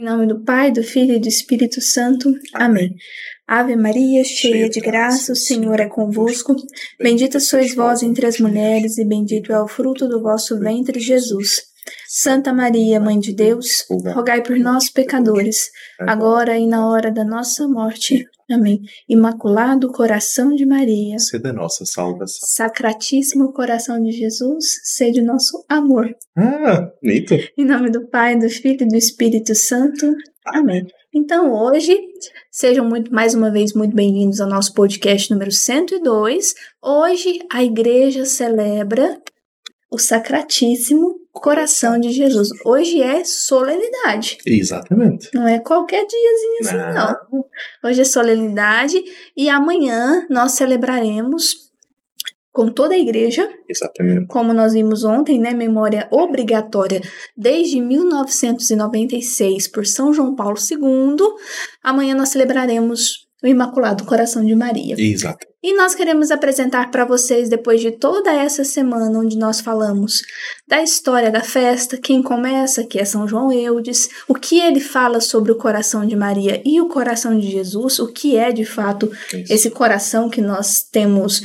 Em nome do Pai, do Filho e do Espírito Santo. Amém. Ave Maria, cheia de graça, o Senhor é convosco. Bendita sois vós entre as mulheres, e bendito é o fruto do vosso ventre, Jesus. Santa Maria, Mãe de Deus, rogai por nós, pecadores, agora e na hora da nossa morte. Amém. Imaculado coração de Maria, sede a nossa salvação. Sacratíssimo coração de Jesus, sede nosso amor. Ah, bonito. Em nome do Pai, do Filho e do Espírito Santo. Amém. Então, hoje, sejam muito, mais uma vez muito bem-vindos ao nosso podcast número 102. Hoje, a igreja celebra o Sacratíssimo Coração de Jesus. Hoje é solenidade. Exatamente. Não é qualquer diazinho assim, não. não. Hoje é solenidade e amanhã nós celebraremos com toda a igreja. Exatamente. Como nós vimos ontem, né, memória obrigatória desde 1996 por São João Paulo II. Amanhã nós celebraremos o Imaculado Coração de Maria. Exato. E nós queremos apresentar para vocês, depois de toda essa semana onde nós falamos da história da festa, quem começa, que é São João Eudes, o que ele fala sobre o coração de Maria e o coração de Jesus, o que é de fato Isso. esse coração que nós temos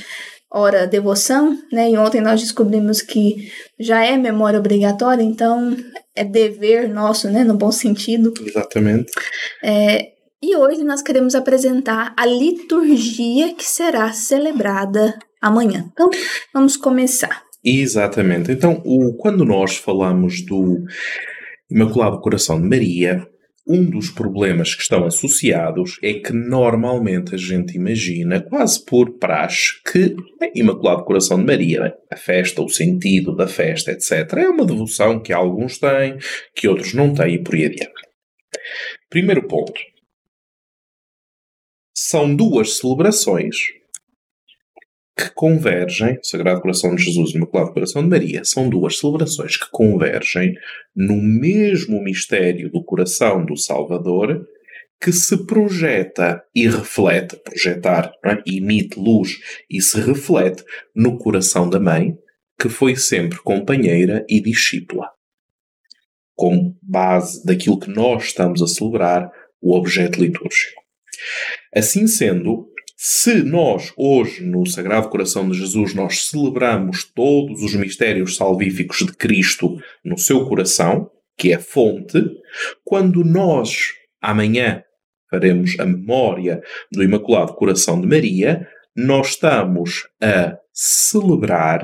ora devoção, né? E ontem nós descobrimos que já é memória obrigatória, então é dever nosso, né? No bom sentido. Exatamente. É, e hoje nós queremos apresentar a liturgia que será celebrada amanhã. Então, vamos começar. Exatamente. Então, o, quando nós falamos do Imaculado Coração de Maria, um dos problemas que estão associados é que normalmente a gente imagina, quase por praxe, que Imaculado Coração de Maria, a festa, o sentido da festa, etc., é uma devoção que alguns têm, que outros não têm e por aí adiante. Primeiro ponto são duas celebrações que convergem, Sagrado Coração de Jesus e Imaculado Coração de Maria, são duas celebrações que convergem no mesmo mistério do coração do Salvador que se projeta e reflete, projetar, é? emite luz e se reflete no coração da mãe, que foi sempre companheira e discípula. Como base daquilo que nós estamos a celebrar, o objeto litúrgico. Assim sendo, se nós hoje no Sagrado Coração de Jesus nós celebramos todos os mistérios salvíficos de Cristo no seu coração, que é fonte, quando nós amanhã faremos a memória do Imaculado Coração de Maria, nós estamos a celebrar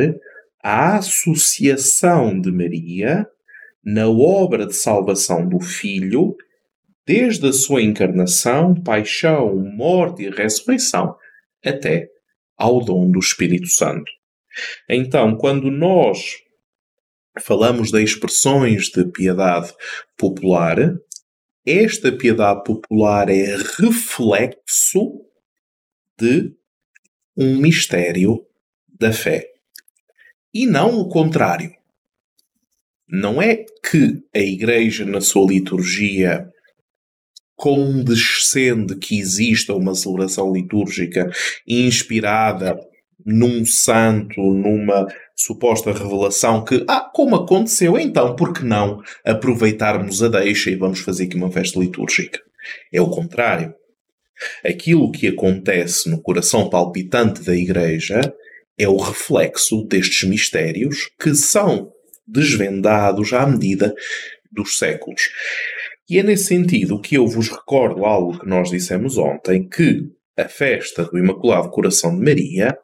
a associação de Maria na obra de salvação do Filho desde a sua encarnação, paixão, morte e ressurreição, até ao dom do Espírito Santo. Então, quando nós falamos de expressões de piedade popular, esta piedade popular é reflexo de um mistério da fé. E não o contrário. Não é que a Igreja, na sua liturgia, condescende que exista uma celebração litúrgica inspirada num santo, numa suposta revelação que, ah, como aconteceu, então por que não aproveitarmos a deixa e vamos fazer aqui uma festa litúrgica? É o contrário. Aquilo que acontece no coração palpitante da Igreja é o reflexo destes mistérios que são desvendados à medida dos séculos. E é nesse sentido que eu vos recordo algo que nós dissemos ontem, que a festa do Imaculado Coração de Maria,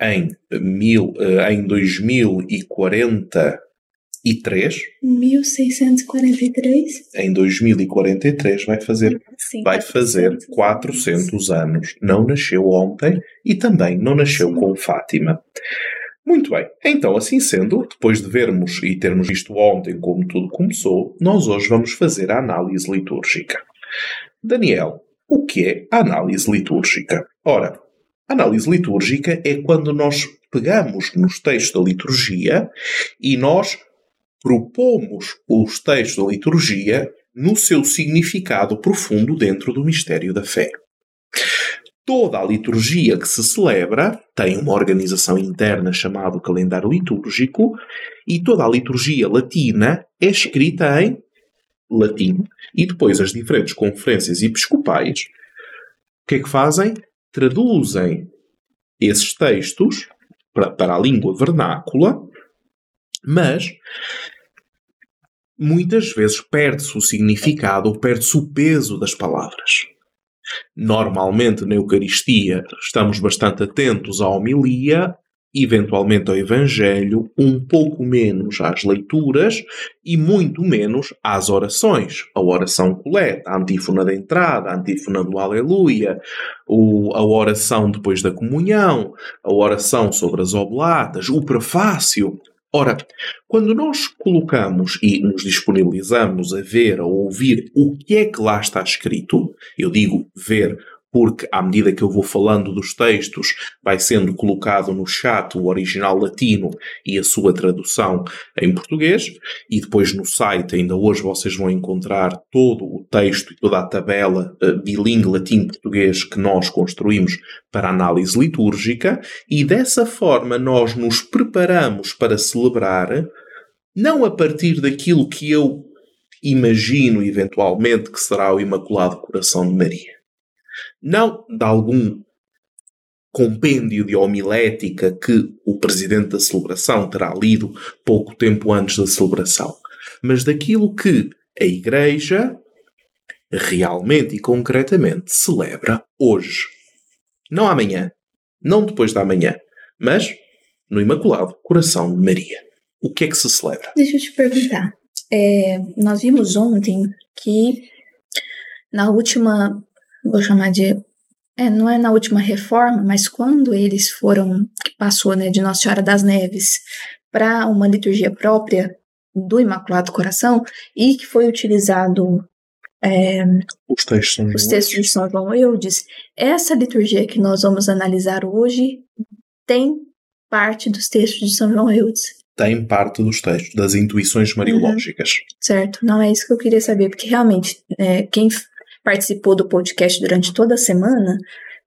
em, mil, eh, em 2043, 1643, em 2043 vai fazer, Sim, vai fazer 400 anos. Não nasceu ontem e também não nasceu Sim. com Fátima. Muito bem, então assim sendo, depois de vermos e termos visto ontem como tudo começou, nós hoje vamos fazer a análise litúrgica. Daniel, o que é a análise litúrgica? Ora, análise litúrgica é quando nós pegamos nos textos da liturgia e nós propomos os textos da liturgia no seu significado profundo dentro do mistério da fé toda a liturgia que se celebra tem uma organização interna chamada calendário litúrgico e toda a liturgia latina é escrita em latim, e depois as diferentes conferências episcopais, o que é que fazem? Traduzem esses textos para, para a língua vernácula, mas muitas vezes perde-se o significado perde-se o peso das palavras. Normalmente na Eucaristia estamos bastante atentos à homilia eventualmente ao Evangelho, um pouco menos às leituras e muito menos às orações. A oração coleta, a antífona da entrada, a antífona do Aleluia, a oração depois da comunhão, a oração sobre as oblatas, o prefácio. Ora, quando nós colocamos e nos disponibilizamos a ver, a ouvir o que é que lá está escrito, eu digo ver porque à medida que eu vou falando dos textos, vai sendo colocado no chat o original latino e a sua tradução em português, e depois no site, ainda hoje vocês vão encontrar todo o texto e toda a tabela uh, bilingue latim-português que nós construímos para análise litúrgica, e dessa forma nós nos preparamos para celebrar, não a partir daquilo que eu imagino eventualmente que será o Imaculado Coração de Maria não de algum compêndio de homilética que o presidente da celebração terá lido pouco tempo antes da celebração, mas daquilo que a Igreja realmente e concretamente celebra hoje. Não amanhã, não depois da manhã, mas no Imaculado Coração de Maria. O que é que se celebra? Deixa eu te perguntar. É, nós vimos ontem que na última vou chamar de. É, não é na última reforma, mas quando eles foram, que passou né, de Nossa Senhora das Neves para uma liturgia própria do Imaculado Coração e que foi utilizado é, os, textos, os textos de São João Eudes, essa liturgia que nós vamos analisar hoje tem parte dos textos de São João Eudes. Tem parte dos textos, das intuições mariológicas. Uhum. Certo, não é isso que eu queria saber, porque realmente é, quem participou do podcast durante toda a semana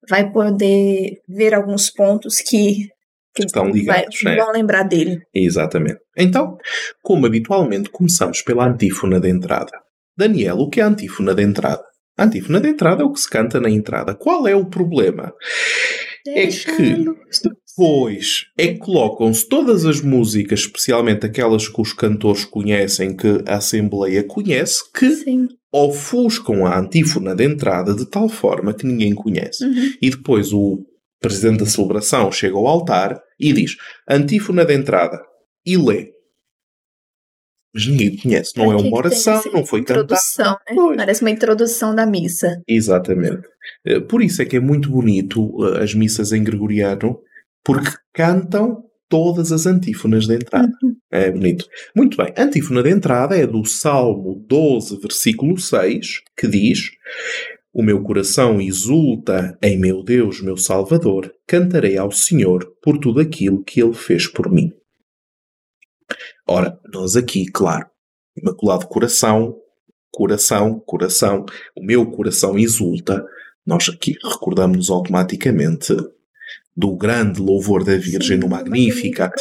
vai poder ver alguns pontos que, que estão ligados, vai, né? vão lembrar dele. Exatamente. Então, como habitualmente, começamos pela antífona de entrada. Daniel, o que é a antífona de entrada? A antífona de entrada é o que se canta na entrada. Qual é o problema? Deixa é que Pois, é que colocam-se todas as músicas, especialmente aquelas que os cantores conhecem, que a Assembleia conhece, que Sim. Ofuscam a antífona de entrada de tal forma que ninguém conhece. Uhum. E depois o presidente da celebração chega ao altar e diz antífona de entrada e lê. Mas ninguém conhece, não é, uma oração, não foi cantada. Né? Parece uma introdução da missa. Exatamente. Eh, por isso é que é muito bonito eh, as missas em gregoriano, porque cantam todas as antífonas de entrada. Uhum. É bonito. Muito bem, a antífona de entrada é do Salmo 12, versículo 6, que diz: O meu coração exulta em meu Deus, meu Salvador, cantarei ao Senhor por tudo aquilo que ele fez por mim. Ora, nós aqui, claro, Imaculado Coração, coração, coração, o meu coração exulta, nós aqui recordamos automaticamente do grande louvor da Virgem no Magnificat.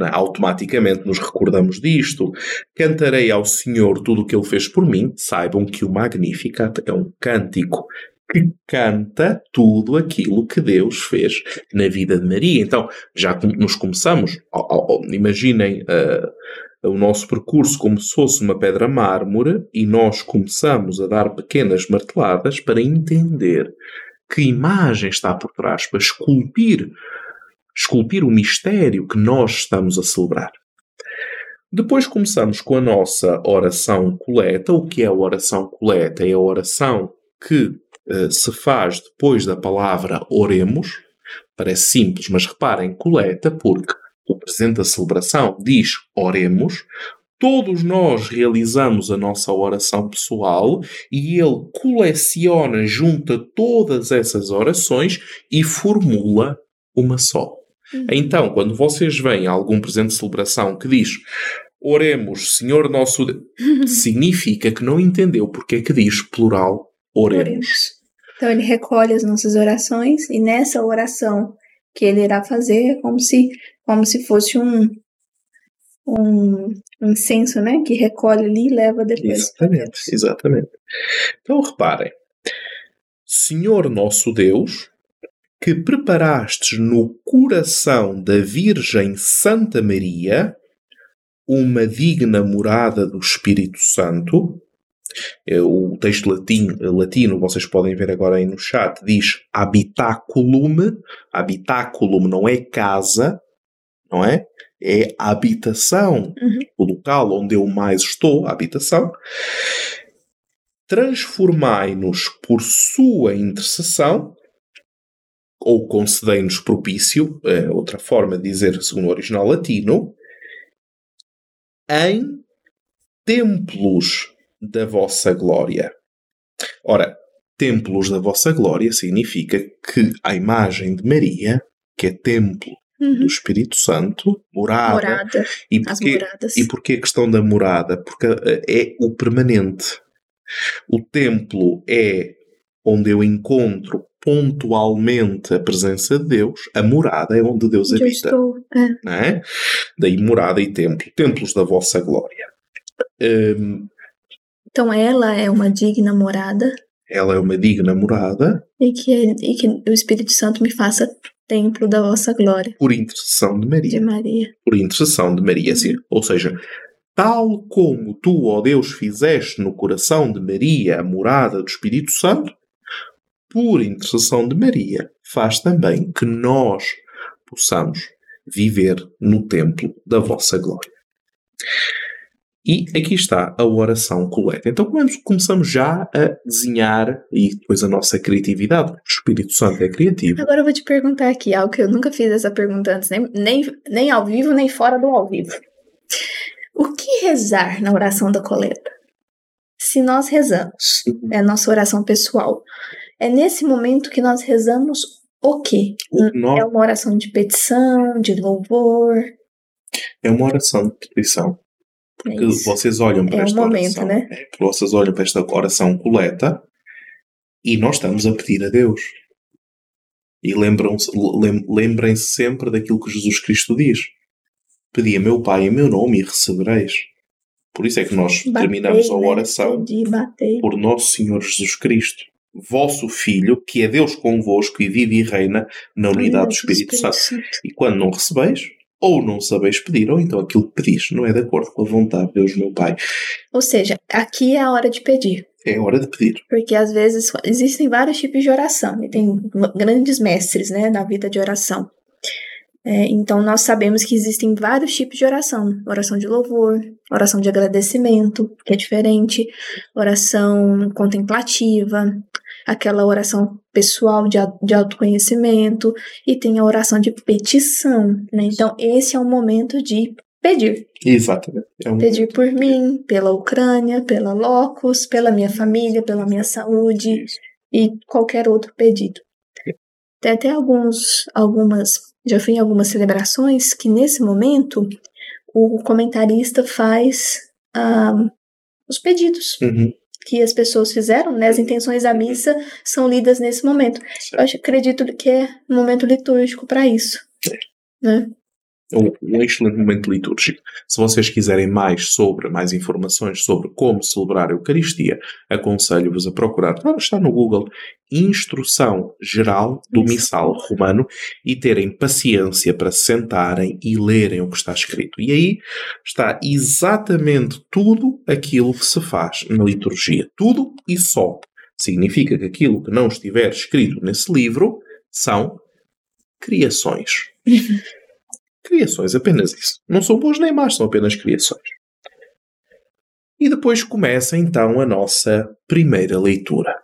É? Automaticamente nos recordamos disto. Cantarei ao Senhor tudo o que Ele fez por mim. Saibam que o Magnificat é um cântico que canta tudo aquilo que Deus fez na vida de Maria. Então, já nos começamos, imaginem uh, o nosso percurso como se fosse uma pedra mármore e nós começamos a dar pequenas marteladas para entender que imagem está por trás, para esculpir, esculpir o mistério que nós estamos a celebrar. Depois começamos com a nossa oração coleta. O que é a oração coleta? É a oração que uh, se faz depois da palavra oremos. Parece simples, mas reparem, coleta, porque o presente da celebração diz oremos, todos nós realizamos a nossa oração pessoal e ele coleciona, junta todas essas orações e formula uma só. Uhum. Então, quando vocês veem algum presente de celebração que diz Oremos, Senhor nosso Deus, significa que não entendeu porque é que diz plural oremos. Oremos. Então ele recolhe as nossas orações e nessa oração que ele irá fazer é como se, como se fosse um, um incenso, né? Que recolhe ali e leva depois. Exatamente, exatamente. Então reparem, Senhor nosso Deus, que preparastes no coração da Virgem Santa Maria uma digna morada do Espírito Santo. É, o texto latino, latino, vocês podem ver agora aí no chat, diz habitaculum. Habitaculum não é casa, não é? É a habitação, Uhum. o local onde eu mais estou, a habitação. Transformai-nos por sua intercessão, ou concedei-nos propício, é outra forma de dizer segundo o original latino, em templos da vossa glória. Ora, templos da vossa glória significa que a imagem de Maria, que é templo Uhum. do Espírito Santo, morada, Morada, e porquê, e porquê a questão da morada? Porque eh, é o permanente. O templo é onde eu encontro pontualmente a presença de Deus, a morada é onde Deus eu habita. estou. É. É? Daí morada e templo. Templos da vossa glória. Hum, Então ela é uma digna morada ela é uma digna morada e que, e que o Espírito Santo me faça templo da vossa glória. por intercessão de De Maria. Maria. Por intercessão de Maria. Sim. Ou seja, tal como tu, ó Deus, fizeste no coração de Maria a morada do Espírito Santo, por intercessão de Maria, faz também que nós possamos viver no templo da vossa glória. E aqui está a oração coleta. Então come- começamos já a desenhar, e depois a nossa criatividade, porque o Espírito Santo é criativo. Agora eu vou te perguntar aqui algo que eu nunca fiz essa pergunta antes, nem, nem, nem ao vivo, nem fora do ao vivo. O que rezar na oração da coleta? Se nós rezamos, é a nossa oração pessoal, é nesse momento que nós rezamos o quê? O É uma oração de petição, de louvor. É uma oração de petição. É que isso. vocês olham para É esta momento, oração, né? é, porque vocês olham para esta oração coleta e nós estamos a pedir a Deus. E lembram-se- lem- lembrem-se sempre daquilo que Jesus Cristo diz. Pedi a meu Pai em meu nome e recebereis. Por isso é que nós terminamos a né? oração batei. por nosso Senhor Jesus Cristo, vosso Filho, que é Deus convosco e vive e reina na unidade do Espírito Santo. E quando não recebeis, ou não sabeis pedir, ou então aquilo que pedis não é de acordo com a vontade de Deus, meu Pai. Ou seja, aqui é a hora de pedir. É hora de pedir. Porque às vezes existem vários tipos de oração, e tem grandes mestres né, na vida de oração. É, então nós sabemos que existem vários tipos de oração: oração de louvor, oração de agradecimento, que é diferente, oração contemplativa, aquela oração pessoal de, de autoconhecimento, e tem a oração de petição. Né? Então, esse é o momento de pedir. Exatamente. É um Pedir por mim, pela Ucrânia, pela Locus, pela minha família, pela minha saúde Isso. e qualquer outro pedido. Tem até alguns, algumas, já fui em algumas celebrações que nesse momento o comentarista faz ah, os pedidos Uhum. que as pessoas fizeram, né? As intenções da missa são lidas nesse momento. Eu acredito que é um momento litúrgico para isso. Né? É um, excelente momento litúrgico. Se vocês quiserem mais sobre, mais informações sobre como celebrar a Eucaristia, aconselho-vos a procurar, ah, está no Google, Instrução Geral do Missal Romano e terem paciência para sentarem e lerem o que está escrito. E aí está exatamente tudo aquilo que se faz na liturgia. Tudo e só. Significa que aquilo que não estiver escrito nesse livro são criações. Criações, apenas isso. Não são boas nem más, são apenas criações. E depois começa então a nossa primeira leitura.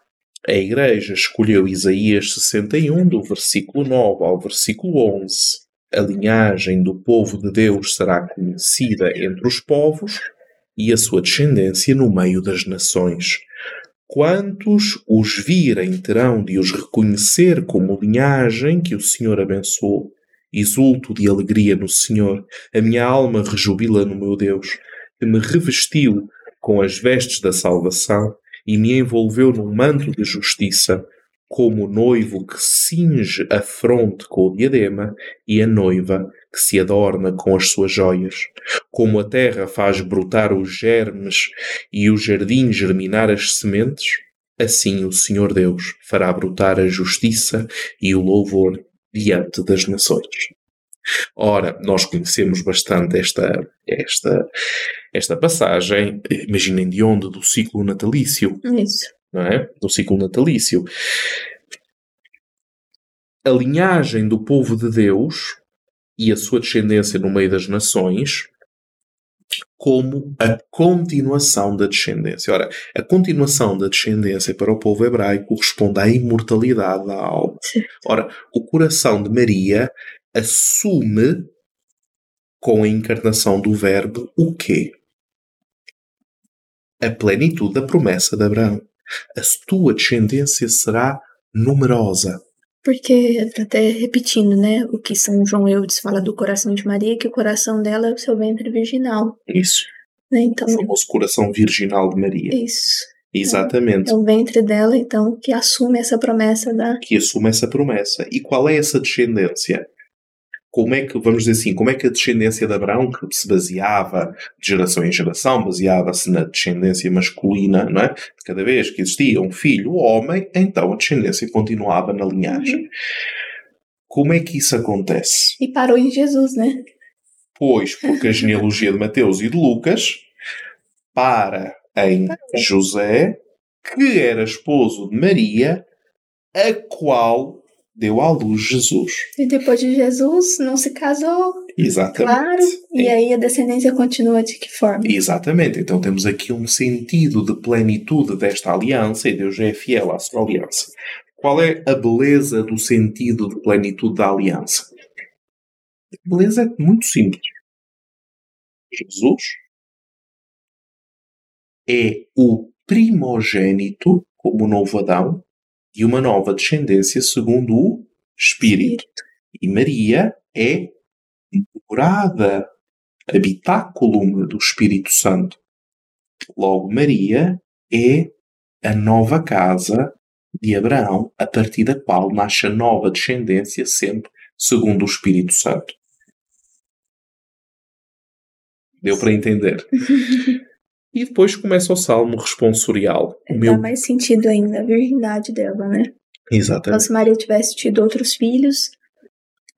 A Igreja escolheu Isaías 61, do versículo 9 ao versículo 11. A linhagem do povo de Deus será conhecida entre os povos e a sua descendência no meio das nações. Quantos os virem terão de os reconhecer como linhagem que o Senhor abençoou. Exulto de alegria no Senhor, a minha alma rejubila no meu Deus, que me revestiu com as vestes da salvação e me envolveu num manto de justiça, como o noivo que cinge a fronte com o diadema e a noiva que se adorna com as suas joias. Como a terra faz brotar os germes e o jardim germinar as sementes, assim o Senhor Deus fará brotar a justiça e o louvor diante das nações. Ora, nós conhecemos bastante esta, esta, esta passagem, imaginem de onde? Do ciclo natalício. Isso. Não é? Do ciclo natalício. A linhagem do povo de Deus e a sua descendência no meio das nações como a continuação da descendência. Ora, a continuação da descendência para o povo hebraico corresponde à imortalidade da alma. Ora, o coração de Maria assume com a encarnação do Verbo o quê? A plenitude da promessa de Abraão. A tua descendência será numerosa. Porque, até repetindo, né, o que São João Eudes fala do coração de Maria, que o coração dela é o seu ventre virginal. Isso. Né? Então, o famoso coração virginal de Maria. Isso. Exatamente. É o ventre dela, então, que assume essa promessa da. Que assume essa promessa. E qual é essa descendência? Como é que, vamos dizer assim, como é que a descendência de Abraão, que se baseava de geração em geração, baseava-se na descendência masculina, não é? Cada vez que existia um filho homem, então a descendência continuava na linhagem. Uhum. Como é que isso acontece? E parou em Jesus, né? Pois, porque a genealogia de Mateus e de Lucas para em José, que era esposo de Maria, a qual deu à luz Jesus. E depois de Jesus não se casou. Exatamente. Claro. E aí a descendência continua de que forma? Exatamente. Então temos aqui um sentido de plenitude desta aliança e Deus é fiel à sua aliança. Qual é a beleza do sentido de plenitude da aliança? A beleza é muito simples. Jesus é o primogênito, como o novo Adão, de uma nova descendência segundo o Espírito. E Maria é morada, habitáculo do Espírito Santo. Logo, Maria é a nova casa de Abraão, a partir da qual nasce a nova descendência, sempre segundo o Espírito Santo. Deu para entender? E depois começa o salmo responsorial. O meu... Dá mais sentido ainda a virgindade dela, né? Exatamente. Então, se Maria tivesse tido outros filhos,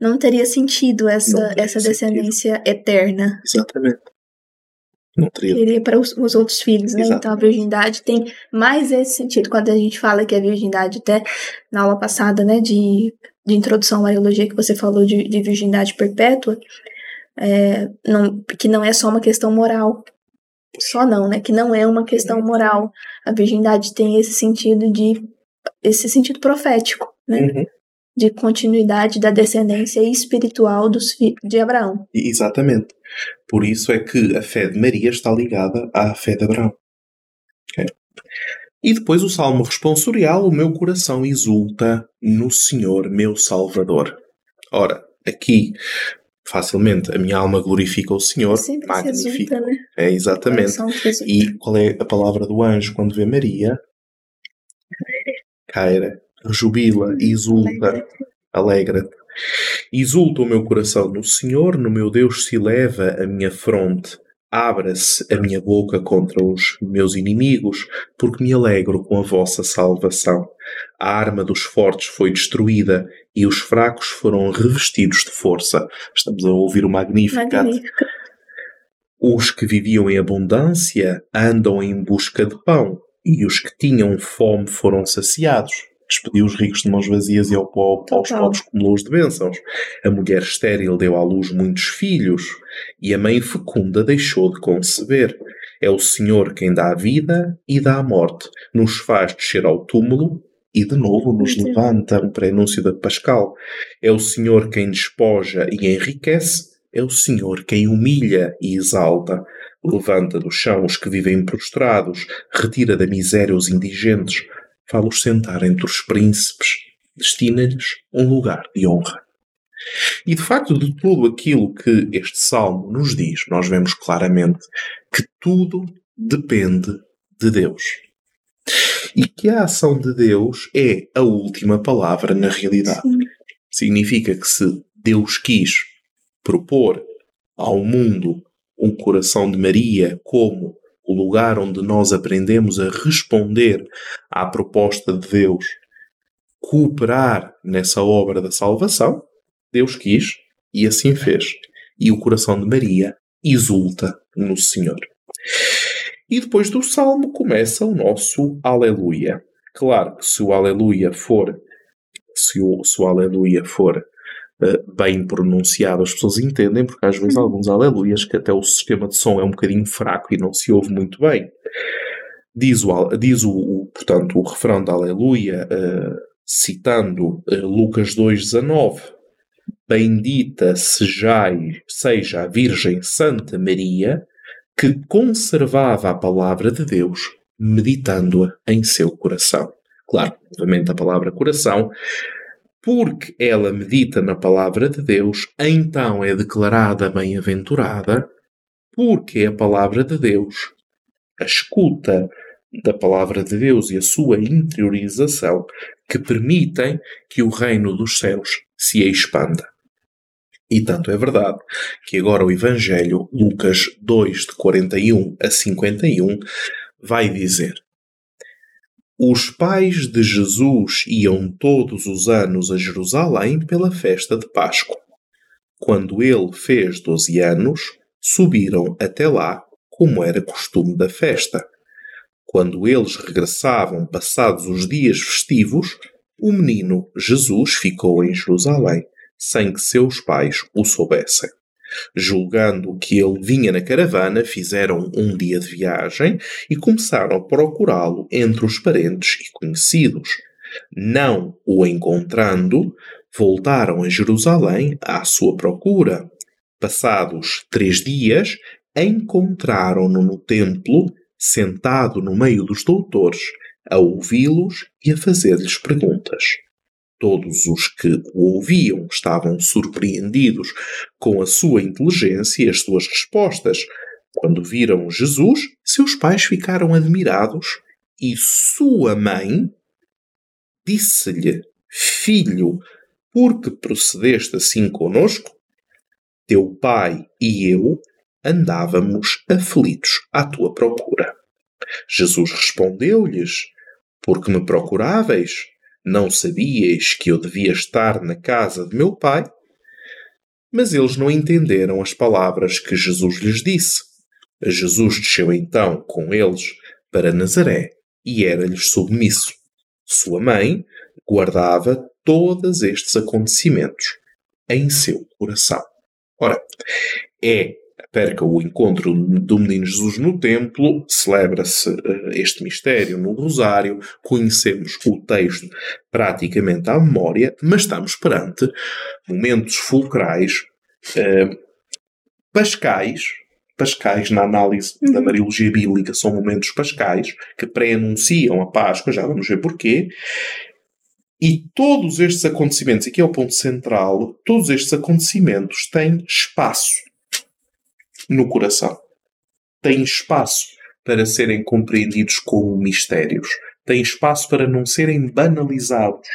não teria sentido essa, teria essa descendência sentido. eterna. Exatamente. Não teria. Teria para os, os outros filhos, né? Exatamente. Então a virgindade tem mais esse sentido. Quando a gente fala que a virgindade, até na aula passada, né, de, de introdução à Mariologia, que você falou de, de virgindade perpétua, é, não, que não é só uma questão moral, só não, né? Que não é uma questão moral. A virgindade tem esse sentido de esse sentido profético, né? Uhum. De continuidade da descendência espiritual dos de Abraão. Exatamente. Por isso é que a fé de Maria está ligada à fé de Abraão. Okay? E depois o salmo responsorial: O meu coração exulta no Senhor, meu Salvador. Ora, aqui facilmente a minha alma glorifica o Senhor. Sempre magnifica. né? É, exatamente. E qual é a palavra do anjo quando vê Maria? Caira, jubila, exulta, alegra-te. Exulta o meu coração no Senhor, no meu Deus se eleva a minha fronte. Abra-se a minha boca contra os meus inimigos, porque me alegro com a vossa salvação. A arma dos fortes foi destruída e os fracos foram revestidos de força. Estamos a ouvir o Magnificat. Magnífico. Os que viviam em abundância andam em busca de pão, e os que tinham fome foram saciados. Despediu os ricos de mãos vazias e ao pó, aos pobres acumulou-os de bênçãos. A mulher estéril deu à luz muitos filhos, e a mãe fecunda deixou de conceber. É o Senhor quem dá a vida e dá a morte, nos faz descer ao túmulo e de novo nos levanta um prenúncio da Pascal. É o Senhor quem despoja e enriquece, é o Senhor quem humilha e exalta. Levanta do chão os que vivem prostrados, retira da miséria os indigentes, fá-los sentar entre os príncipes, destina-lhes um lugar de honra. E de facto, de tudo aquilo que este salmo nos diz, nós vemos claramente que tudo depende de Deus. E que a ação de Deus é a última palavra na realidade. Sim. Significa que se Deus quis propor ao mundo um coração de Maria como o lugar onde nós aprendemos a responder à proposta de Deus, cooperar nessa obra da salvação, Deus quis e assim fez. E o coração de Maria exulta no Senhor. E depois do salmo começa o nosso Aleluia. Claro que se o Aleluia for, se o, se o Aleluia for uh, bem pronunciado, as pessoas entendem, porque às vezes há alguns Aleluias que até o sistema de som é um bocadinho fraco e não se ouve muito bem. Diz o, diz o, o portanto, o refrão da Aleluia, uh, citando uh, Lucas 2,19. Bendita sejai, seja a Virgem Santa Maria, que conservava a palavra de Deus, meditando-a em seu coração. Claro, novamente a palavra coração, porque ela medita na palavra de Deus, então é declarada bem-aventurada, porque a palavra de Deus, a escuta da palavra de Deus e a sua interiorização que permitem que o reino dos céus se expanda. E tanto é verdade que agora o Evangelho, Lucas 2, de 41 a 51, vai dizer: Os pais de Jesus iam todos os anos a Jerusalém pela festa de Páscoa. Quando ele fez 12 anos, subiram até lá, como era costume da festa. Quando eles regressavam passados os dias festivos, o menino Jesus ficou em Jerusalém sem que seus pais o soubessem. Julgando que ele vinha na caravana, fizeram um dia de viagem e começaram a procurá-lo entre os parentes e conhecidos. Não o encontrando, voltaram a Jerusalém à sua procura. Passados três dias, encontraram-no no templo, sentado no meio dos doutores, a ouvi-los e a fazer-lhes perguntas. Todos os que o ouviam estavam surpreendidos com a sua inteligência e as suas respostas. Quando viram Jesus, seus pais ficaram admirados e sua mãe disse-lhe: Filho, por que procedeste assim conosco? Teu pai e eu andávamos aflitos à tua procura. Jesus respondeu-lhes: Porque me procuráveis? Não sabíeis que eu devia estar na casa de meu pai? Mas eles não entenderam as palavras que Jesus lhes disse. Jesus desceu então com eles para Nazaré e era-lhes submisso. Sua mãe guardava todos estes acontecimentos em seu coração. Ora, é perca o encontro do menino Jesus no templo, celebra-se uh, este mistério no Rosário, conhecemos o texto praticamente à memória, mas estamos perante momentos fulcrais, uh, pascais, pascais na análise uhum. da Mariologia Bíblica são momentos pascais que pré-anunciam a Páscoa, já vamos ver porquê, e todos estes acontecimentos, aqui é o ponto central, todos estes acontecimentos têm espaço no coração. Têm espaço para serem compreendidos como mistérios. Têm espaço para não serem banalizados.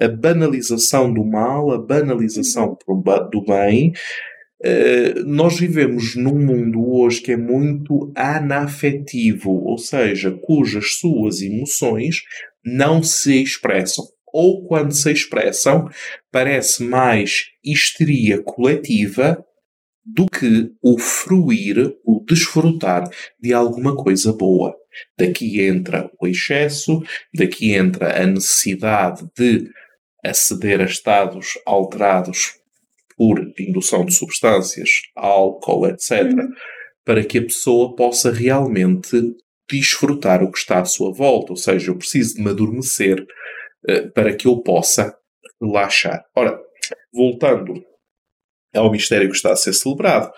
A banalização do mal, a banalização do bem. Uh, nós vivemos num mundo hoje que é muito anafetivo, ou seja, cujas suas emoções não se expressam. Ou quando se expressam, parece mais histeria coletiva do que o fruir, o desfrutar de alguma coisa boa. Daqui entra o excesso, daqui entra a necessidade de aceder a estados alterados por indução de substâncias, álcool, etc., para que a pessoa possa realmente desfrutar o que está à sua volta. Ou seja, eu preciso de me adormecer uh, para que eu possa relaxar. Ora, voltando ao é mistério que está a ser celebrado.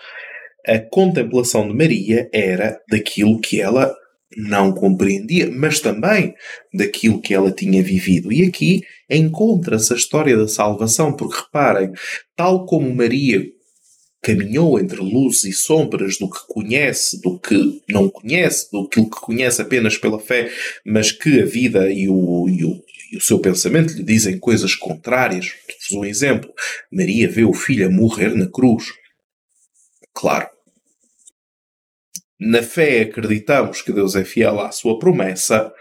A contemplação de Maria era daquilo que ela não compreendia, mas também daquilo que ela tinha vivido. E aqui encontra-se a história da salvação, porque reparem, tal como Maria caminhou entre luzes e sombras do que conhece, do que não conhece, do que conhece apenas pela fé, mas que a vida e o, e o, e o seu pensamento lhe dizem coisas contrárias. Dou-vos um exemplo. Maria vê o filho a morrer na cruz. Claro. Na fé acreditamos que Deus é fiel à sua promessa.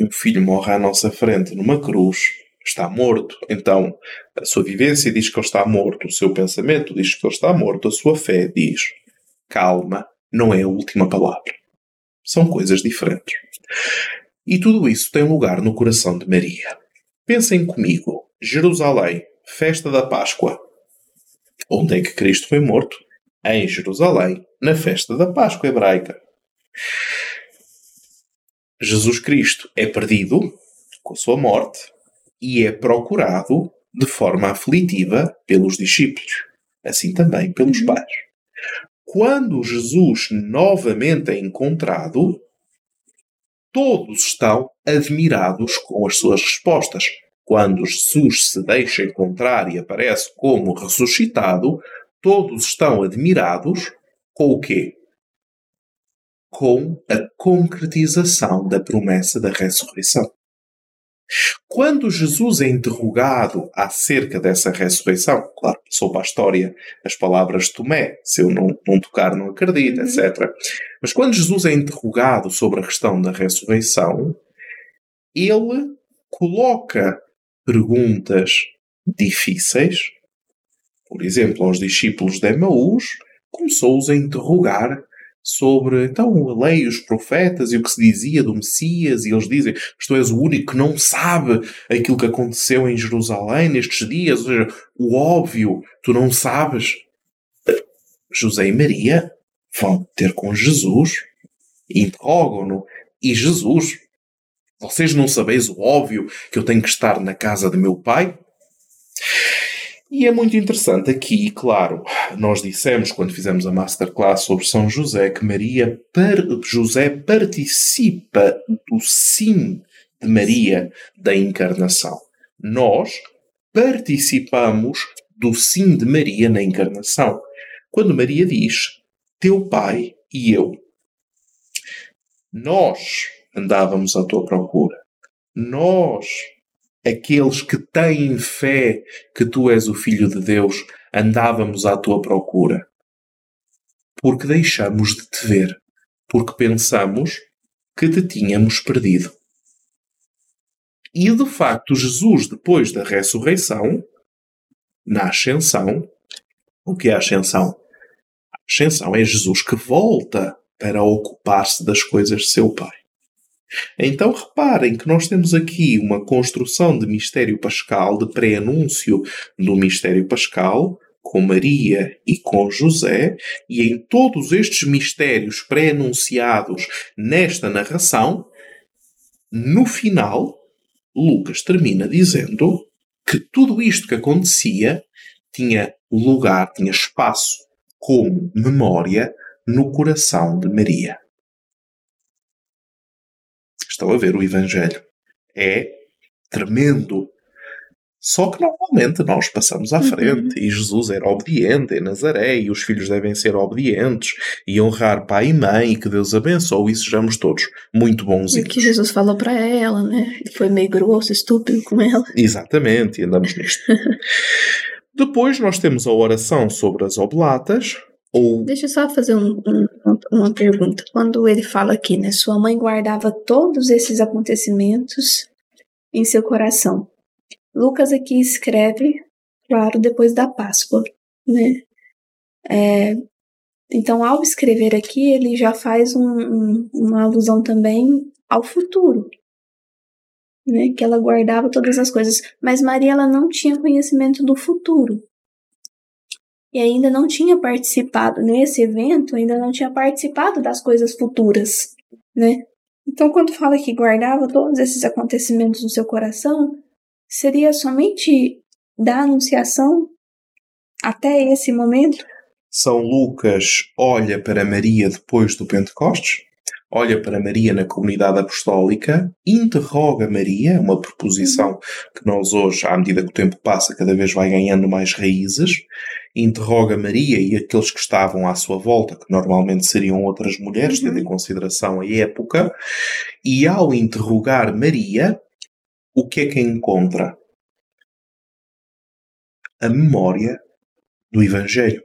Um filho morre à nossa frente numa cruz está morto. Então, a sua vivência diz que ele está morto, o seu pensamento diz que ele está morto, a sua fé diz: calma, não é a última palavra. São coisas diferentes. E tudo isso tem lugar no coração de Maria. Pensem comigo: Jerusalém, festa da Páscoa. Onde é que Cristo foi morto? Em Jerusalém, na festa da Páscoa hebraica. Jesus Cristo é perdido com a sua morte e é procurado de forma aflitiva pelos discípulos, assim também pelos uhum. pais. Quando Jesus novamente é encontrado, todos estão admirados com as suas respostas. Quando Jesus se deixa encontrar e aparece como ressuscitado, todos estão admirados com o quê? Com a concretização da promessa da ressurreição. Quando Jesus é interrogado acerca dessa ressurreição, claro, para a história as palavras de Tomé, se eu não, não tocar não acredito, uhum. etc. Mas quando Jesus é interrogado sobre a questão da ressurreição, ele coloca perguntas difíceis, por exemplo, aos discípulos de Emaús, começou-os a interrogar sobre então a lei, os profetas e o que se dizia do Messias, e eles dizem: tu és o único que não sabe aquilo que aconteceu em Jerusalém nestes dias, ou seja, o óbvio, tu não sabes. José e Maria vão ter com Jesus interrogam-no, e Jesus, vocês não sabeis o óbvio que eu tenho que estar na casa de meu pai? E é muito interessante aqui, claro, nós dissemos quando fizemos a masterclass sobre São José que Maria, José participa do sim de Maria da encarnação. Nós participamos do sim de Maria na encarnação. Quando Maria diz: Teu pai e eu. Nós andávamos à tua procura. Nós aqueles que têm fé que tu és o Filho de Deus, andávamos à tua procura. Porque deixamos de te ver, porque pensamos que te tínhamos perdido. E de facto, Jesus, depois da ressurreição, na ascensão, o que é a ascensão? A ascensão é Jesus que volta para ocupar-se das coisas de seu Pai. Então reparem que nós temos aqui uma construção de mistério pascal, de pré-anúncio do mistério pascal, com Maria e com José, e em todos estes mistérios pré-anunciados nesta narração, no final, Lucas termina dizendo que tudo isto que acontecia tinha lugar, tinha espaço como memória no coração de Maria. Estão a ver o Evangelho. É tremendo. Só que normalmente nós passamos à uhum. frente uhum. e Jesus era obediente em Nazaré e os filhos devem ser obedientes e honrar pai e mãe e que Deus abençoe e sejamos todos muito bons. E que Jesus falou para ela, né? Ele foi meio grosso, estúpido com ela. Exatamente, e andamos nisto. Depois nós temos a oração sobre as oblatas, ou... Deixa eu só fazer um, um, uma pergunta. Quando ele fala aqui, né? Sua mãe guardava todos esses acontecimentos em seu coração. Lucas aqui escreve, claro, depois da Páscoa, né? É, então, ao escrever aqui, ele já faz um, um, uma alusão também ao futuro, né? Que ela guardava todas as coisas. Mas Maria, ela não tinha conhecimento do futuro e ainda não tinha participado nesse evento, ainda não tinha participado das coisas futuras, né? Então, quando fala que guardava todos esses acontecimentos no seu coração, seria somente da anunciação até esse momento? São Lucas olha para Maria depois do Pentecostes, olha para Maria na comunidade apostólica, interroga Maria, uma proposição uhum. que nós hoje, à medida que o tempo passa, cada vez vai ganhando mais raízes, interroga Maria e aqueles que estavam à sua volta, que normalmente seriam outras mulheres, Uhum. tendo em consideração a época, e ao interrogar Maria, o que é que encontra? A memória do Evangelho.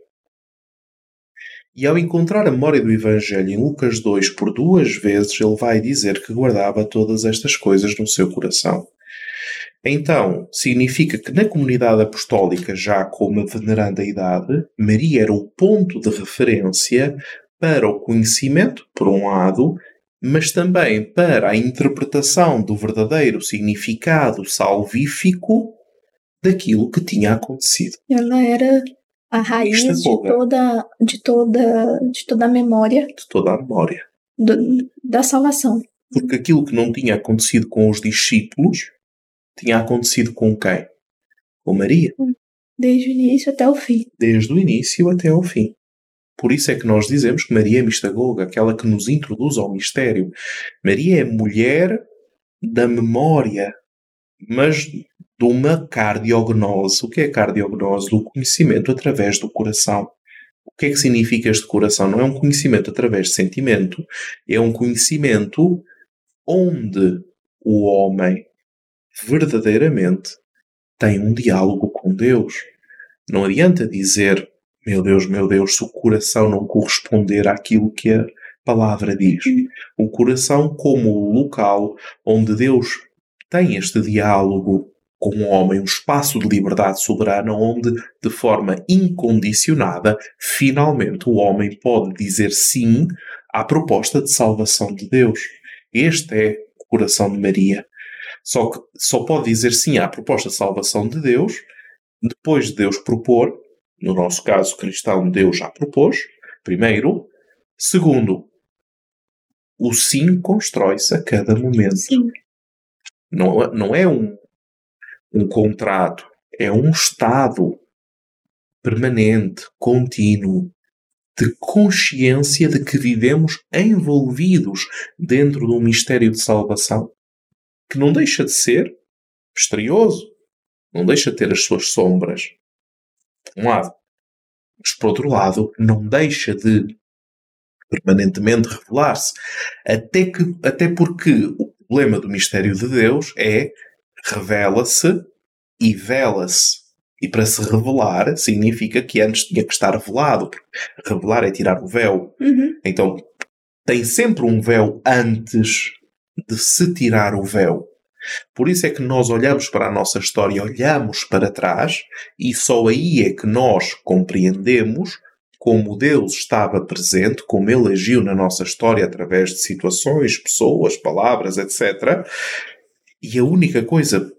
E ao encontrar a memória do Evangelho em Lucas 2 por duas vezes, ele vai dizer que guardava todas estas coisas no seu coração. Então, significa que na comunidade apostólica, já com uma veneranda idade, Maria era o ponto de referência para o conhecimento, por um lado, mas também para a interpretação do verdadeiro significado salvífico daquilo que tinha acontecido. Ela era a raiz de toda, de toda, de toda a memória De toda a memória. do- da salvação. Porque aquilo que não tinha acontecido com os discípulos tinha acontecido com quem? Com Maria. Desde o início até o fim. desde o início até ao fim. Por isso é que nós dizemos que Maria é mistagoga, aquela que nos introduz ao mistério. Maria é mulher da memória, mas de uma cardiognose. O que é cardiognose? Do conhecimento através do coração. O que é que significa este coração? Não é um conhecimento através de sentimento, é um conhecimento onde o homem verdadeiramente tem um diálogo com Deus. Não adianta dizer, meu Deus, meu Deus, se o coração não corresponder àquilo que a palavra diz. O coração, como o local onde Deus tem este diálogo com o homem, um espaço de liberdade soberana, onde, de forma incondicionada, finalmente o homem pode dizer sim à proposta de salvação de Deus. Este é o coração de Maria. Só que só pode dizer sim à proposta de salvação de Deus depois de Deus propor, no nosso caso cristão, Deus já propôs, primeiro. Segundo, o sim constrói-se a cada momento. Sim. Não, é- não é um, um contrato, é um estado permanente, contínuo, de consciência de que vivemos envolvidos dentro de um mistério de salvação que não deixa de ser misterioso, não deixa de ter as suas sombras, por um lado, mas por outro lado, não deixa de permanentemente revelar-se, até, que, até porque o problema do mistério de Deus é revela-se e vela-se. E para se revelar significa que antes tinha que estar revelado. porque Revelar é tirar o véu. Uhum. Então tem sempre um véu antes de se tirar o véu. Por isso é que nós olhamos para a nossa história, olhamos para trás e só aí é que nós compreendemos como Deus estava presente, como Ele agiu na nossa história através de situações, pessoas, palavras, etc. E a única coisa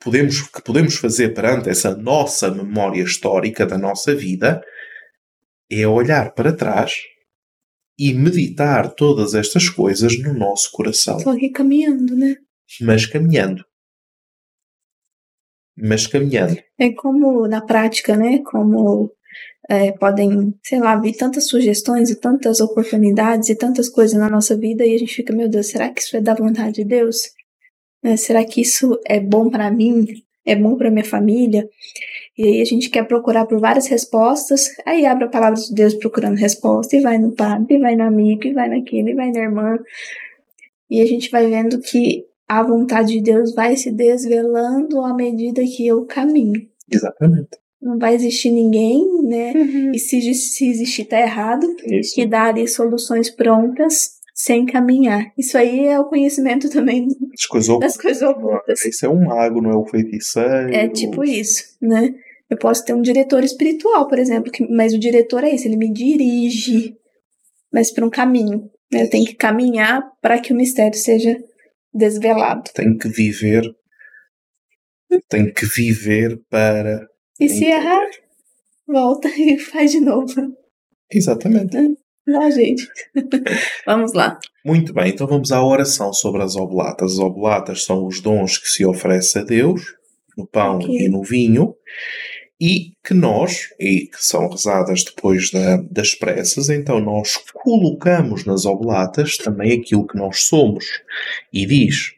podemos, que podemos fazer perante essa nossa memória histórica da nossa vida é olhar para trás e meditar todas estas coisas no nosso coração, Só que caminhando, né? mas caminhando. Mas caminhando. É como na prática, né? Como é, podem, sei lá, vir tantas sugestões e tantas oportunidades e tantas coisas na nossa vida e a gente fica, meu Deus, será que isso é da vontade de Deus? Né, será que isso é bom para mim? É bom para minha família? E aí a gente quer procurar por várias respostas, aí abre a palavra de Deus procurando resposta, e vai no padre, e vai no amigo, e vai naquilo, e vai na irmã. E a gente vai vendo que a vontade de Deus vai se desvelando à medida que eu caminho. Exatamente. Não vai existir ninguém, né? E se, se existir, tá errado. Isso. Que dá ali soluções prontas sem caminhar. Isso aí é o conhecimento também das coisas ocultas. Isso é um mago, não é o feiticeiro. É tipo isso, né? Eu posso ter um diretor espiritual, por exemplo, que- mas o diretor é isso, ele me dirige, mas para um caminho. né? Eu tenho que caminhar para que o mistério seja desvelado. Tem que viver. Tem que viver para. E se errar, volta e faz de novo. Exatamente. Não, gente. Vamos lá. Muito bem, então vamos à oração sobre as oblatas. As oblatas são os dons que se oferece a Deus, no pão Ok. e no vinho, e que nós, e que são rezadas depois da- das preces, então nós colocamos nas oblatas também aquilo que nós somos. E diz: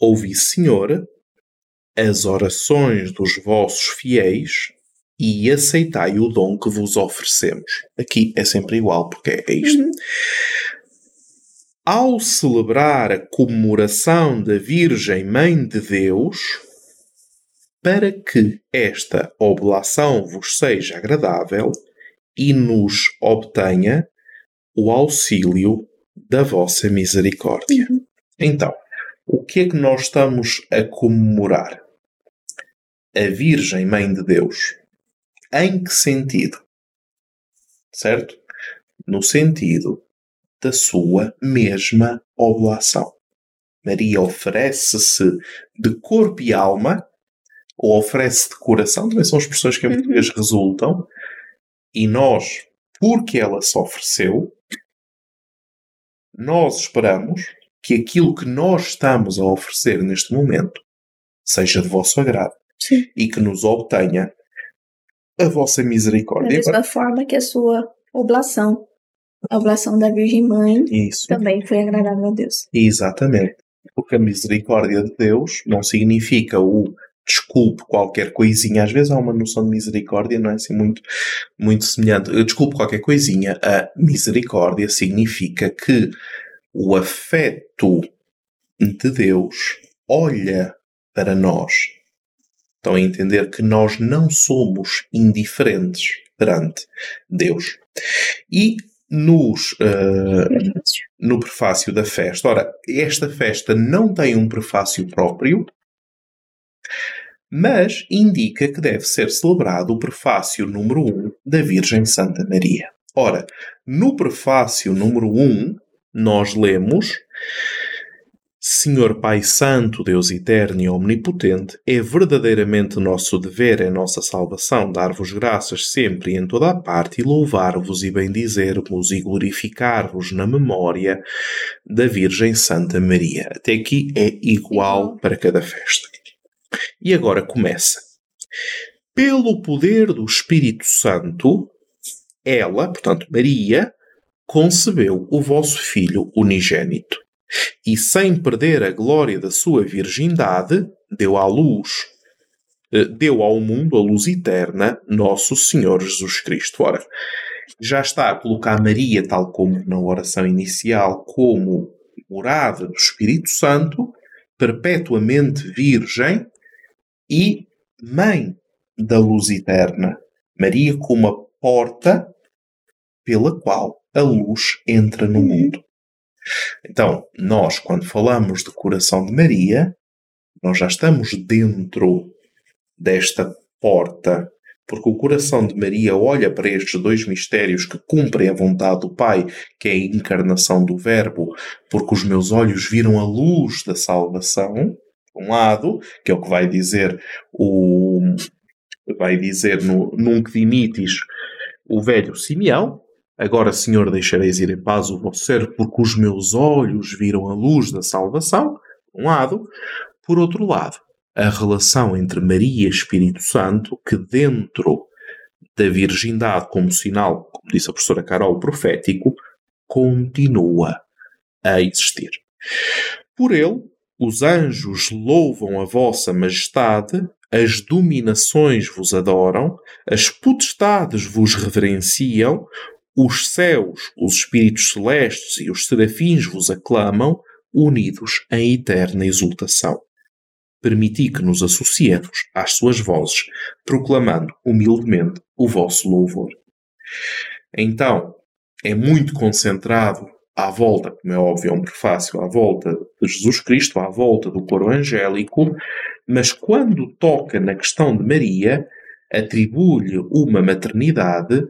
Ouvi, Senhor, as orações dos vossos fiéis e aceitai o dom que vos oferecemos. Aqui é sempre igual, porque é isto. Uhum. Ao celebrar a comemoração da Virgem Mãe de Deus, para que esta oblação vos seja agradável e nos obtenha o auxílio da vossa misericórdia. Uhum. Então, o que é que nós estamos a comemorar? A Virgem Mãe de Deus. Em que sentido? Certo? No sentido da sua mesma oblação. Maria oferece-se de corpo e alma, ou oferece de coração, também são expressões que em uhum. português resultam, e nós, porque ela se ofereceu, nós esperamos que aquilo que nós estamos a oferecer neste momento seja de vosso agrado Sim. e que nos obtenha a vossa misericórdia. Da mesma forma que a sua oblação, a oblação da Virgem Mãe, Isso. também foi agradável a Deus. Exatamente. Porque a misericórdia de Deus não significa o desculpe qualquer coisinha. Às vezes há uma noção de misericórdia, não é assim muito, muito semelhante. Desculpe qualquer coisinha. A misericórdia significa que o afeto de Deus olha para nós. Estão a entender que nós não somos indiferentes perante Deus. E nos, uh, no prefácio da festa, ora, esta festa não tem um prefácio próprio, mas indica que deve ser celebrado o prefácio número 1 da Virgem Santa Maria. Ora, no prefácio número 1, nós lemos: Senhor Pai Santo, Deus Eterno e Omnipotente, é verdadeiramente nosso dever, é nossa salvação, dar-vos graças sempre e em toda a parte e louvar-vos e bendizer-vos e glorificar-vos na memória da Virgem Santa Maria. Até aqui é igual para cada festa. E agora começa. Pelo poder do Espírito Santo, ela, portanto Maria, concebeu o vosso Filho unigênito. E sem perder a glória da sua virgindade, deu à luz, eh, deu ao mundo a luz eterna, nosso Senhor Jesus Cristo. Ora, já está a colocar Maria, tal como na oração inicial, como morada do Espírito Santo, perpetuamente virgem e mãe da luz eterna. Maria como a porta pela qual a luz entra no mundo. Então, nós, quando falamos de coração de Maria, nós já estamos dentro desta porta, porque o coração de Maria olha para estes dois mistérios que cumprem a vontade do Pai, que é a encarnação do Verbo, porque os meus olhos viram a luz da salvação, um lado, que é o que vai dizer o vai dizer no Nunc Dimitis o velho Simeão, Agora, Senhor, deixareis ir em paz o vosso ser, porque os meus olhos viram a luz da salvação, por um lado. Por outro lado, a relação entre Maria e Espírito Santo, que dentro da virgindade como sinal, como disse a professora Carol, profético, continua a existir. Por ele, os anjos louvam a vossa majestade, as dominações vos adoram, as potestades vos reverenciam, os céus, os espíritos celestes e os serafins vos aclamam, unidos em eterna exultação. Permiti que nos associemos às suas vozes, proclamando humildemente o vosso louvor. Então, é muito concentrado à volta, como é óbvio, é um prefácio, à volta de Jesus Cristo, à volta do coro angélico, mas quando toca na questão de Maria, atribui-lhe uma maternidade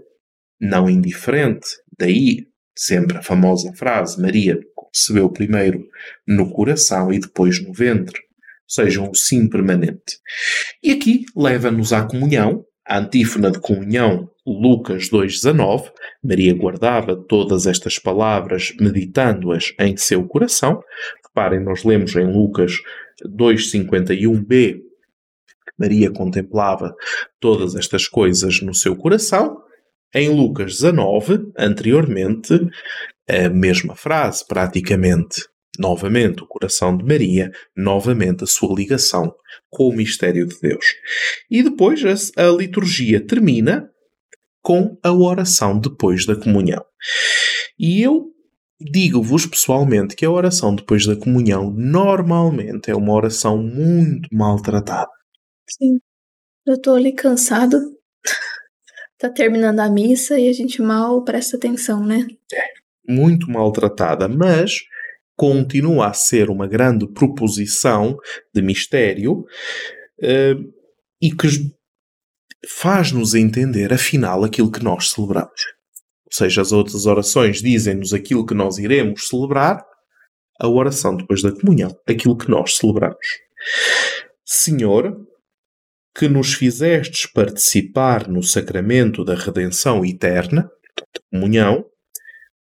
não indiferente. Daí sempre a famosa frase: Maria concebeu primeiro no coração e depois no ventre. Seja, um sim permanente. E aqui leva-nos à comunhão, a antífona de comunhão, Lucas 2,19. Maria guardava todas estas palavras, meditando-as em seu coração. Reparem, nós lemos em Lucas 2,51b Maria contemplava todas estas coisas no seu coração. Em Lucas 19, anteriormente, a mesma frase, praticamente. novamente o coração de Maria, novamente a sua ligação com o mistério de Deus. E depois a, a liturgia termina com a oração depois da comunhão. E eu digo-vos pessoalmente que a oração depois da comunhão normalmente é uma oração muito maltratada. Sim. Eu tô ali cansado. tá terminando a missa e a gente mal presta atenção, né? É, muito maltratada, mas continua a ser uma grande proposição de mistério uh, e que faz-nos entender, afinal, aquilo que nós celebramos. Ou seja, as outras orações dizem-nos aquilo que nós iremos celebrar, a oração depois da comunhão, aquilo que nós celebramos. Senhor, que nos fizestes participar no sacramento da redenção eterna, da comunhão,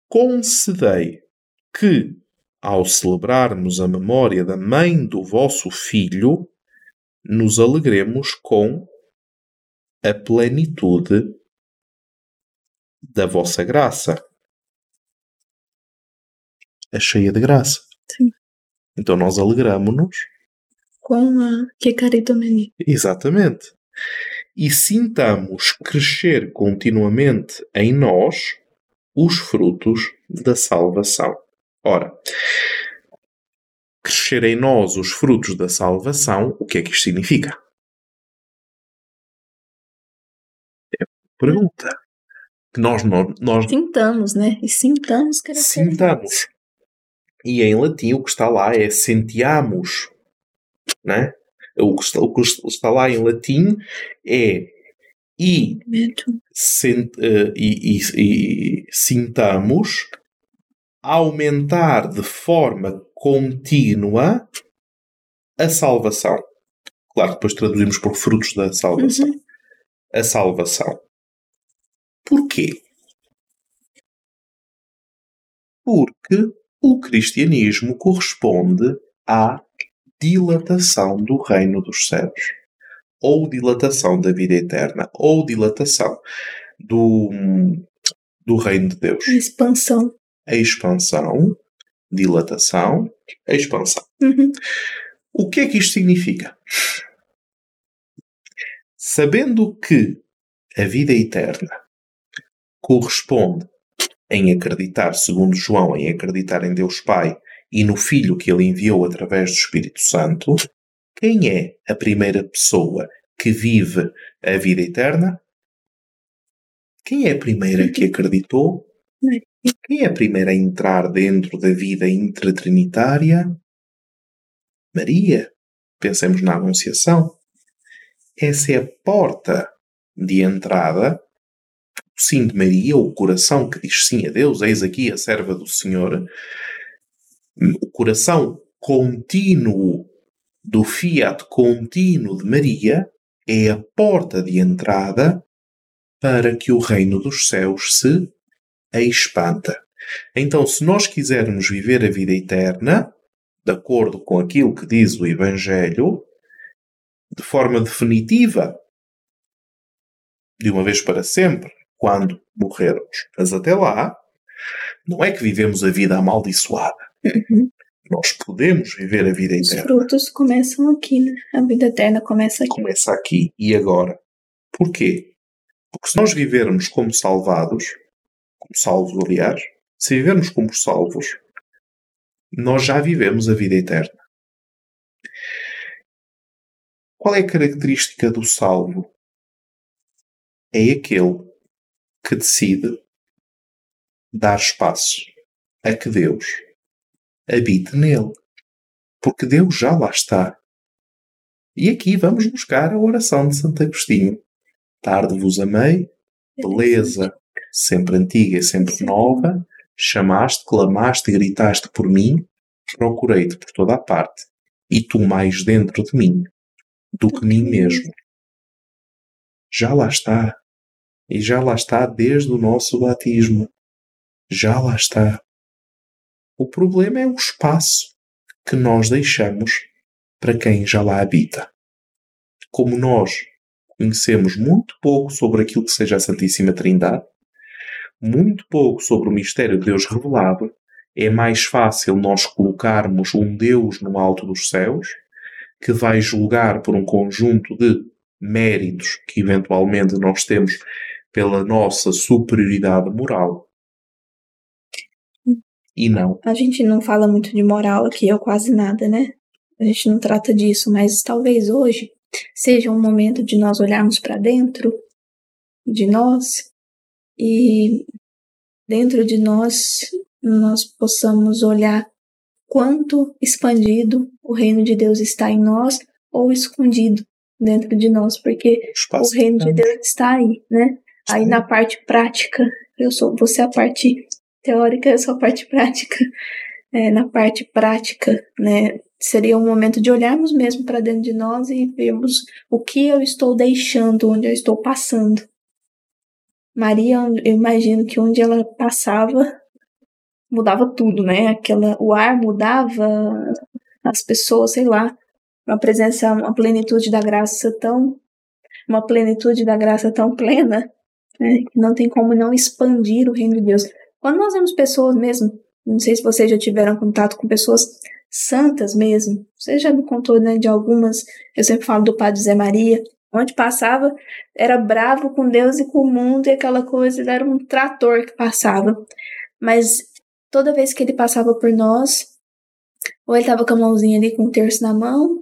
concedei que, ao celebrarmos a memória da mãe do vosso Filho, nos alegremos com a plenitude da vossa graça. É cheia de graça. Sim. Então nós alegramos-nos com a que caritomania. Exatamente. E sintamos crescer continuamente em nós os frutos da salvação. Ora, crescer em nós os frutos da salvação, o que é que isto significa? Pergunta. Que nós, nós, nós sintamos, né? E sintamos crescer. Sintamos. E em latim o que está lá é sentiamos. Né? O, que está, o que está lá em latim é e, sent, uh, e, e, e sintamos aumentar de forma contínua a salvação. Claro, depois traduzimos por frutos da salvação. Uhum. A salvação. Porquê? Porque o cristianismo corresponde à dilatação do reino dos céus, ou dilatação da vida eterna, ou dilatação do, do reino de Deus. A expansão a expansão, dilatação, a expansão. Uhum. O que é que isto significa? Sabendo que a vida eterna corresponde em acreditar, segundo João, em acreditar em Deus Pai e no Filho que ele enviou através do Espírito Santo, quem é a primeira pessoa que vive a vida eterna? Quem é a primeira que acreditou? Quem é a primeira a entrar dentro da vida intratrinitária? Maria. Pensemos na Anunciação. Essa é a porta de entrada. Sim de Maria, o coração que diz sim a Deus, eis aqui a serva do Senhor. O coração contínuo do fiat contínuo de Maria é a porta de entrada para que o reino dos céus se a espanta. Então, se nós quisermos viver a vida eterna, de acordo com aquilo que diz o Evangelho, de forma definitiva, de uma vez para sempre, quando morrermos. Mas até lá, não é que vivemos a vida amaldiçoada. Uhum. Nós podemos viver a vida eterna. Os frutos começam aqui, né? A vida eterna começa aqui. Começa aqui e agora. Porquê? Porque se nós vivermos como salvados, como salvos, aliás, se vivermos como salvos, nós já vivemos a vida eterna. Qual é a característica do salvo? É aquele que decide dar espaço a que Deus habite nele. Porque Deus já lá está. E aqui vamos buscar a oração de Santo Agostinho. Tarde vos amei, beleza sempre antiga e sempre nova, chamaste, clamaste, gritaste por mim, procurei-te por toda a parte, e tu mais dentro de mim do que mim mesmo. Já lá está. E já lá está desde o nosso batismo. Já lá está. O problema é o espaço que nós deixamos para quem já lá habita. Como nós conhecemos muito pouco sobre aquilo que seja a Santíssima Trindade, muito pouco sobre o mistério de Deus revelado, é mais fácil nós colocarmos um Deus no alto dos céus, que vai julgar por um conjunto de méritos que eventualmente nós temos pela nossa superioridade moral. E não. A gente não fala muito de moral aqui, ou quase nada, né? A gente não trata disso, mas talvez hoje seja um momento de nós olharmos para dentro de nós e dentro de nós nós possamos olhar quanto expandido o reino de Deus está em nós ou escondido dentro de nós, porque o reino de Deus está aí, né? Aí na parte prática, eu sou, você é a parte teórica, eu sou a parte prática. É, na parte prática, né? Seria um momento de olharmos mesmo para dentro de nós e vermos o que eu estou deixando, onde eu estou passando. Maria, eu imagino que onde ela passava, mudava tudo, né? Aquela, o ar mudava, as pessoas, sei lá, uma presença, uma plenitude da graça tão, uma plenitude da graça tão plena, né? Não tem como não expandir o reino de Deus. Quando nós vemos pessoas mesmo, não sei se vocês já tiveram contato com pessoas santas mesmo, você já me contou, né, de algumas, eu sempre falo do Padre Zé Maria, onde passava, era bravo com Deus e com o mundo e aquela coisa, era um trator que passava. Mas toda vez que ele passava por nós, ou ele tava com a mãozinha ali com um terço na mão,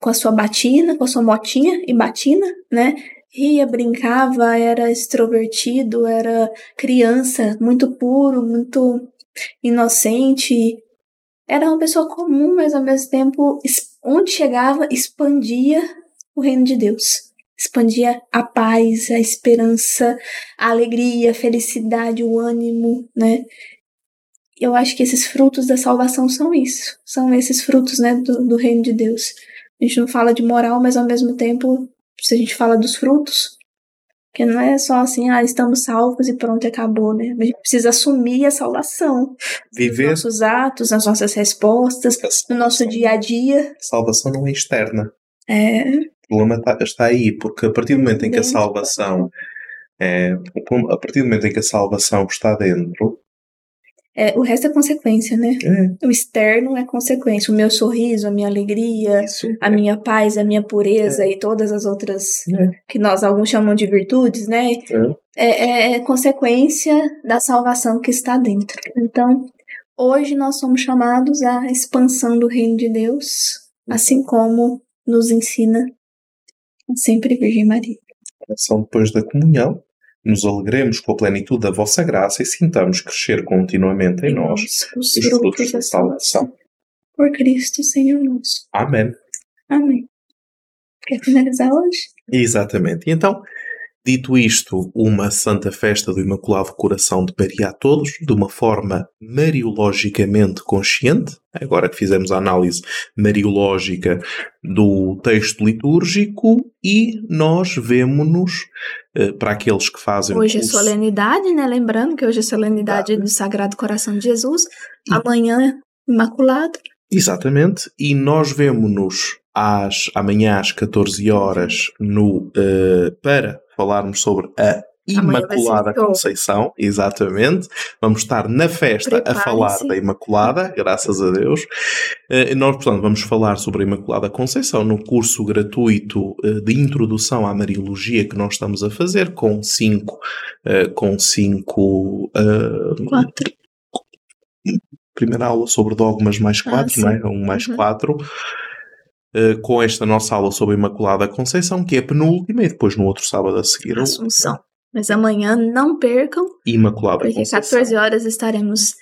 com a sua batina, com a sua motinha e batina, né? Ria, brincava, era extrovertido, era criança, muito puro, muito inocente. Era uma pessoa comum, mas ao mesmo tempo, onde chegava, expandia o reino de Deus. Expandia a paz, a esperança, a alegria, a felicidade, o ânimo, né? eu acho que esses frutos da salvação são isso. São esses frutos, né, do, do reino de Deus. A gente não fala de moral, mas ao mesmo tempo, se a gente fala dos frutos, que não é só assim, ah, estamos salvos e pronto, acabou, né? A gente precisa assumir a salvação. Viver. Nos nossos atos, nas nossas respostas, no nosso dia a dia. Salvação não é externa. É. O problema está, está aí, porque a partir do momento em que a salvação é, a partir do momento em que a salvação está dentro, é, o resto é consequência, né? É. O externo é consequência. O meu sorriso, a minha alegria, Isso. a minha paz, a minha pureza é. e todas as outras é. que nós alguns chamam de virtudes, né? É. é. É, consequência da salvação que está dentro. Então, hoje nós somos chamados à expansão do reino de Deus, assim como nos ensina sempre Virgem Maria. São depois da comunhão nos alegremos com a plenitude da vossa graça e sintamos crescer continuamente em nós os, os frutos da salvação. Por Cristo, Senhor nosso. Amém. Amém. Quer finalizar hoje? Exatamente. E então, Dito isto, uma santa festa do Imaculado Coração de Maria a todos, de uma forma mariologicamente consciente, agora que fizemos a análise mariológica do texto litúrgico, e nós vemos-nos eh, para aqueles que fazem Hoje é solenidade, né? Lembrando que hoje é solenidade do Sagrado Coração de Jesus, e... amanhã Imaculado. Exatamente, e nós vemos-nos às, amanhã às 14 horas no, uh, para falarmos sobre a Imaculada Conceição, exatamente. Vamos estar na festa a falar da Imaculada, graças a Deus. Uh, nós, portanto, vamos falar sobre a Imaculada Conceição no curso gratuito uh, de introdução à Mariologia que nós estamos a fazer, com cinco. Uh, com cinco. quatro. Primeira aula sobre dogmas mais quatro, ah, não é? Um mais uhum. Uh, com esta nossa aula sobre Imaculada Conceição, que é penúltima, e depois no outro sábado a seguir. Assunção. Mas amanhã não percam. Imaculada porque Conceição. 14 horas estaremos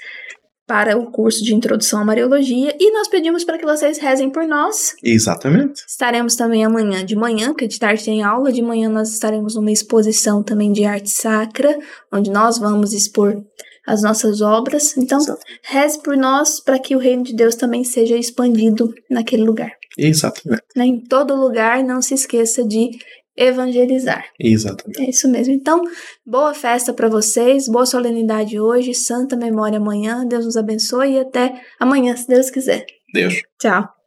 para o curso de Introdução à Mariologia e nós pedimos para que vocês rezem por nós. Exatamente. Estaremos também amanhã de manhã, que de tarde tem aula, de manhã nós estaremos numa exposição também de arte sacra, onde nós vamos expor as nossas obras. Então, Exato. reze por nós para que o reino de Deus também seja expandido naquele lugar. Exatamente. Né? Em todo lugar, não se esqueça de evangelizar. Exatamente. É isso mesmo. Então, boa festa para vocês, boa solenidade hoje, santa memória amanhã. Deus nos abençoe e até amanhã, se Deus quiser. Deus. Tchau.